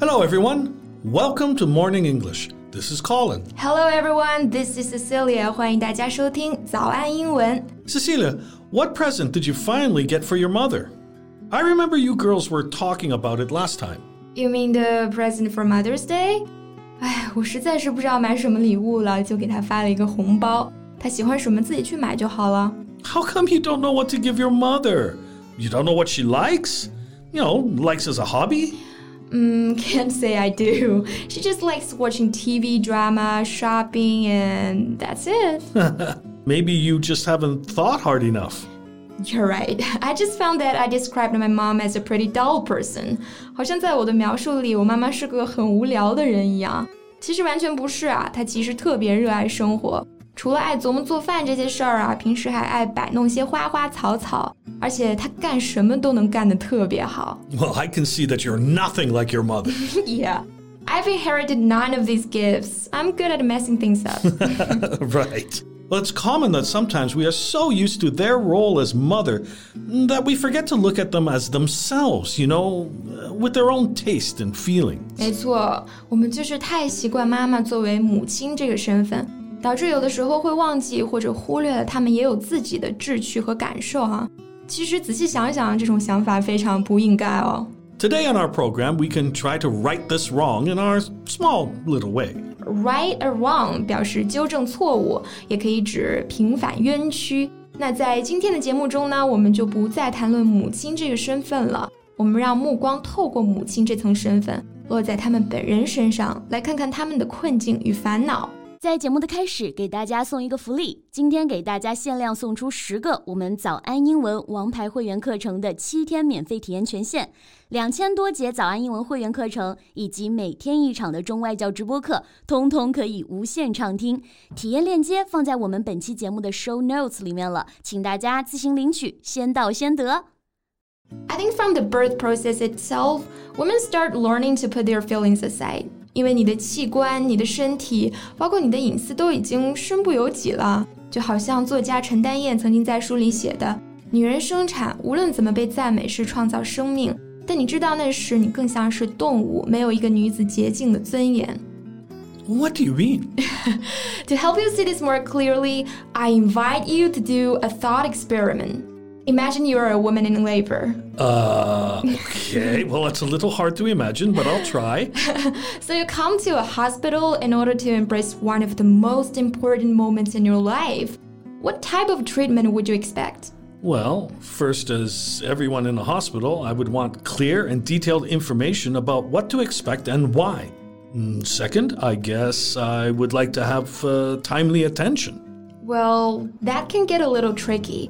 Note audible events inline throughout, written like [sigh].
Hello, everyone. Welcome to Morning English. This is Colin. Hello everyone, this is Cecilia. 欢迎大家收听早安英文。 Cecilia, what present did you finally get for your mother? I remember you girls were talking about it last time. You mean the present for Mother's Day? 哎，我实在是不知道买什么礼物了，就给她发了一个红包。她喜欢什么自己去买就好了。 How come you don't know what to give your mother? You don't know what she likes? You know, likes as a hobby? Mm, [laughs] can't say I do. She just likes watching TV drama, shopping, and that's it. [laughs] Maybe you just haven't thought hard enough. You're right. [laughs] I just found that I described my mom as a pretty dull person. 好像在我的描述里，我妈妈是个很无聊的人一样。其实完全不是啊，她其实特别热爱生活。 除了爱琢磨做饭这些事儿啊，平时还爱摆弄些花花草草，而且她干什么都能干得特别好。 Well, I [laughs] can see that you're nothing like your mother. [laughs] yeah. I've inherited none of these gifts. I'm good at messing things up. [laughs] right. Well, it's common that sometimes we are so used to their role as mother that we forget to look at them as themselves, you know, uh, with their own taste and feelings. 没错，我们就是太习惯妈妈作为母亲这个身份， 导致有的时候会忘记或者忽略了他们也有自己的志趣和感受哈、其实仔细想想，这种想法非常不应该哦。Today on our program, we can try to right this wrong in our small little way. Right or wrong 表示纠正错误，也可以指平反冤屈。那在今天的节目中呢，我们就不再谈论母亲这个身份了，我们让目光透过母亲这层身份，落在他们本人身上，来看看他们的困境与烦恼。在节目的开始，给大家送一个福利，今天给大家限量送出十个我们早安英文王牌会员课程的七天免费体验权限，两千多节早安英文会员课程以及每天一场的中外教直播课，通通可以无限畅听。体验链接放在我们本期节目的 show notes 里面了，请大家自行领取，先到先得。I think from the birth process itself, women start learning to put their feelings aside. 因为你的器官、你的身体，包括你的隐私都已经身不由己了。就好像作家陈丹燕曾经在书里写的：“女人生产无论怎么被赞美是创造生命，但你知道那时你更像是动物，没有一个女子洁净的尊严。” What do you mean? To help you see this more clearly, I invite you to do a thought experiment. Imagine you are a woman in labor. Uh, okay. [laughs] Well, it's a little hard to imagine, but I'll try. [laughs] So you come to a hospital in order to embrace one of the most important moments in your life. What type of treatment would you expect? Well, first, as everyone in a hospital, I would want clear and detailed information about what to expect and why. Mm, Second, I guess I would like to have uh, timely attention. Well, that can get a little tricky.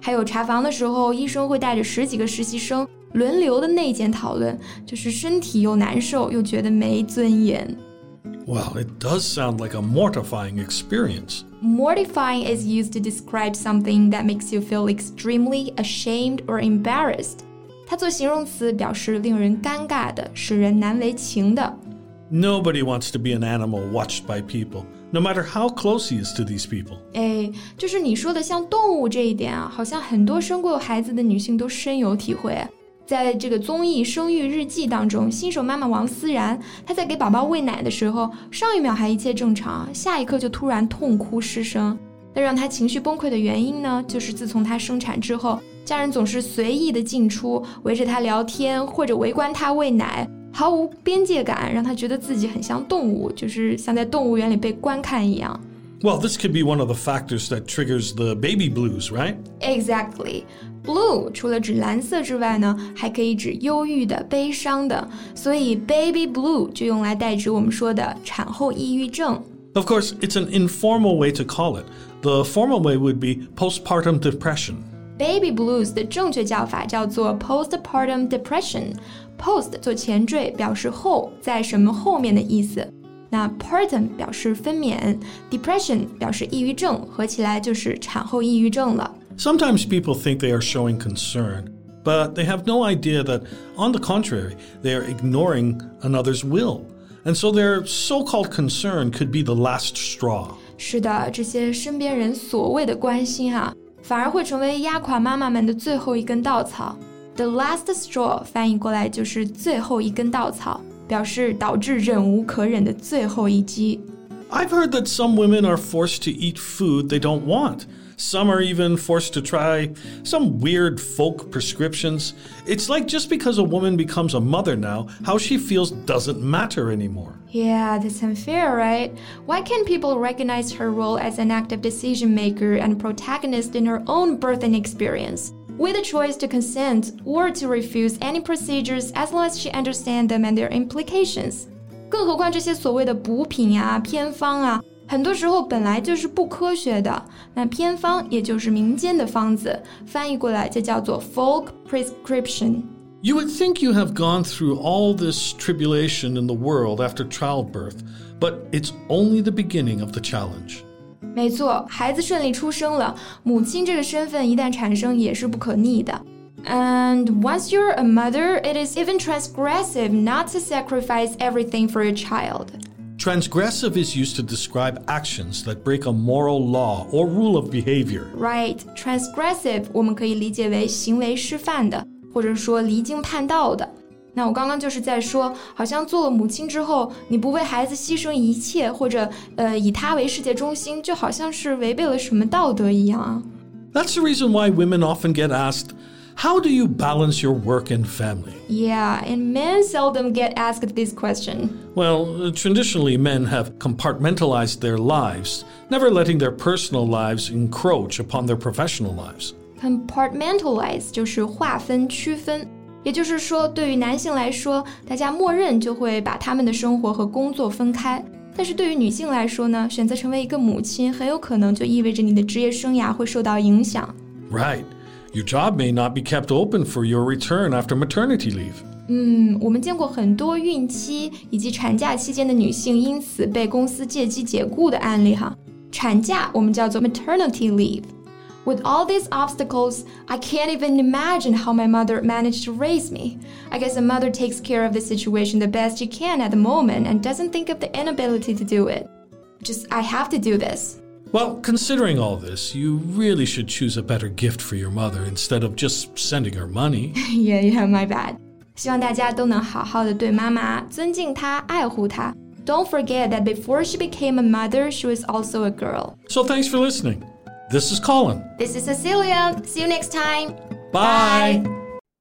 还有查房的时候，医生会带着十几个实习生轮流的内检讨论，就是身体又难受又觉得没尊严。Well, it does sound like a mortifying experience. Mortifying is used to describe something that makes you feel extremely ashamed or embarrassed. 它做形容词表示令人尴尬的，使人难为情的。Nobody wants to be an animal watched by people, no matter how close he is to these people. 哎，就是你说的像动物这一点啊，好像很多生过孩子的女性都深有体会。在这个综艺《生育日记》当中，新手妈妈王思然，她在给宝宝喂奶的时候，上一秒还一切正常，下一刻就突然痛哭失声。那让她情绪崩溃的原因呢，就是自从她生产之后，家人总是随意的进出，围着她聊天，或者围观她喂奶，毫无边界感，让她觉得自己很像动物，就是像在动物园里被观看一样。 Well, this could be one of the factors that triggers the baby blues, right? Exactly. Blue 除了指蓝色之外呢，还可以指忧郁的、悲伤的，所以 baby blue 就用来代指我们说的产后抑郁症。 Of course, it's an informal way to call it. The formal way would be postpartum depression. Baby blues 的正确叫法叫做 postpartum depression。post 做前缀表示后，在什么后面的意思。 那 partum 表示分娩，depression 表示抑郁症，合起来就是产后抑郁症了。Sometimes people think they are showing concern, but they have no idea that, on the contrary, they are ignoring another's will. And so their so called concern could be the last straw. 是的，这些身边人所谓的关心啊， 反而会成为压垮妈妈们的最后一根稻草。The last straw 翻译过来就是最后一根稻草，表示导致忍无可忍的最后一击。I've heard that some women are forced to eat food they don't want. Some are even forced to try some weird folk prescriptions. It's like just because a woman becomes a mother now, how she feels doesn't matter anymore. Yeah, that's unfair, right? Why can't people recognize her role as an active decision maker and protagonist in her own birthing experience? With a choice to consent or to refuse any procedures as long as she understands them and their implications. 更何况这些所谓的补品啊、偏方啊， 很多时候本来就是不科学的。那偏方也就是民间的方子，翻译过来就叫做 folk prescription。You would think you have gone through all this tribulation in the world after childbirth, but it's only the beginning of the challenge. 没错，孩子顺利出生了，母亲这个身份一旦产生也是不可逆的。And once you're a mother, it is even transgressive not to sacrifice everything for your child. Transgressive is used to describe actions that break a moral law or rule of behavior. Right, transgressive 我们可以理解为行为失范的，或者说离经叛道的。那我刚刚就是在说，好像做了母亲之后，你不为孩子牺牲一切，或者呃以他为世界中心，就好像是违背了什么道德一样。That's the reason why women often get asked. How do you balance your work and family? Yeah, and men seldom get asked this question. Well, traditionally, men have compartmentalized their lives, never letting their personal lives encroach upon their professional lives. Compartmentalize 就是划分、区分，也就是说，对于男性来说，大家默认就会把他们的生活和工作分开。但是对于女性来说呢，选择成为一个母亲，很有可能就意味着你的职业生涯会受到影响。Right. Your job may not be kept open for your return after maternity leave. 嗯，我们见过很多孕期以及产假期间的女性因此被公司借机解雇的案例哈。产假我们叫做 maternity leave。With all these obstacles, I can't even imagine how my mother managed to raise me. I guess a mother takes care of the situation the best she can at the moment and doesn't think of the inability to do it. Just, I have to do this. Well, considering all this, you really should choose a better gift for your mother instead of just sending her money. [laughs] yeah, yeah, my bad. 希望大家都能好好的对妈妈，尊敬她，爱护她。Don't forget that before she became a mother, she was also a girl. So thanks for listening. This is Colin. This is Cecilia. See you next time. Bye.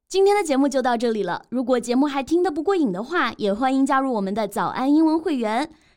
今天的节目就到这里了。如果节目还听得不过瘾的话，也欢迎加入我们的早安英文会员。